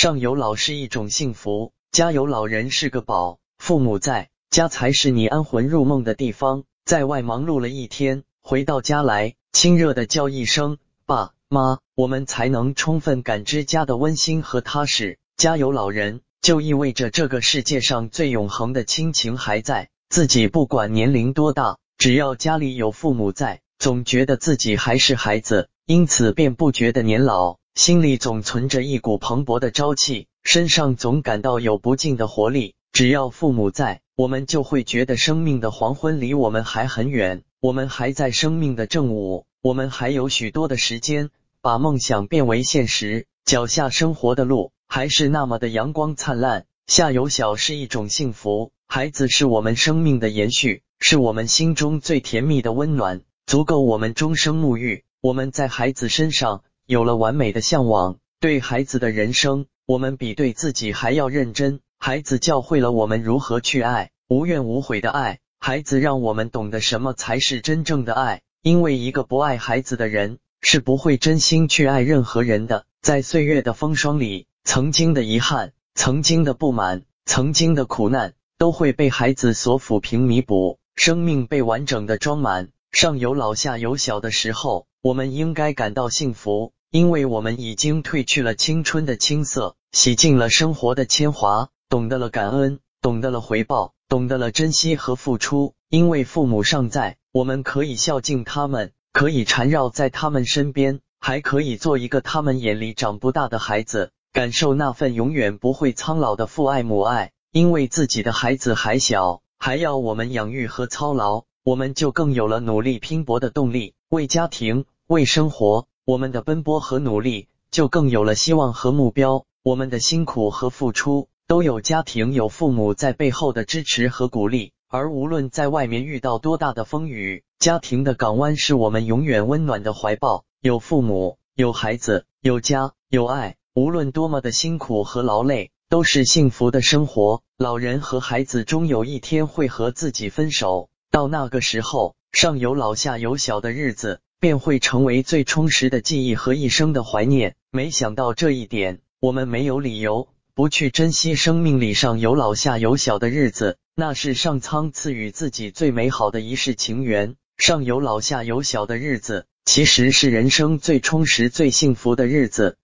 上有老是一种幸福，家有老人是个宝。父母在家才是你安魂入梦的地方。在外忙碌了一天，回到家来，亲热的叫一声爸妈，我们才能充分感知家的温馨和踏实。家有老人，就意味着这个世界上最永恒的亲情还在。自己不管年龄多大，只要家里有父母在，总觉得自己还是孩子，因此便不觉得年老，心里总存着一股蓬勃的朝气，身上总感到有不尽的活力。只要父母在，我们就会觉得生命的黄昏离我们还很远，我们还在生命的正午，我们还有许多的时间把梦想变为现实，脚下生活的路还是那么的阳光灿烂。下有小是一种幸福，孩子是我们生命的延续，是我们心中最甜蜜的温暖，足够我们终生沐浴。我们在孩子身上有了完美的向往，对孩子的人生，我们比对自己还要认真。孩子教会了我们如何去爱，无怨无悔的爱。孩子让我们懂得什么才是真正的爱，因为一个不爱孩子的人是不会真心去爱任何人的。在岁月的风霜里，曾经的遗憾。曾经的不满，曾经的苦难，都会被孩子所抚平弥补，生命被完整的装满。上有老下有小的时候，我们应该感到幸福，因为我们已经褪去了青春的青涩，洗净了生活的铅华，懂得了感恩，懂得了回报，懂得了珍惜和付出。因为父母尚在，我们可以孝敬他们，可以缠绕在他们身边，还可以做一个他们眼里长不大的孩子。感受那份永远不会苍老的父爱母爱，因为自己的孩子还小，还要我们养育和操劳，我们就更有了努力拼搏的动力。为家庭，为生活，我们的奔波和努力就更有了希望和目标。我们的辛苦和付出都有家庭、有父母在背后的支持和鼓励。而无论在外面遇到多大的风雨，家庭的港湾是我们永远温暖的怀抱。有父母，有孩子，有家，有爱。无论多么的辛苦和劳累，都是幸福的生活。老人和孩子终有一天会和自己分手，到那个时候，上有老下有小的日子便会成为最充实的记忆和一生的怀念。没想到这一点，我们没有理由不去珍惜生命里上有老下有小的日子，那是上苍赐予自己最美好的一世情缘。上有老下有小的日子，其实是人生最充实、最幸福的日子。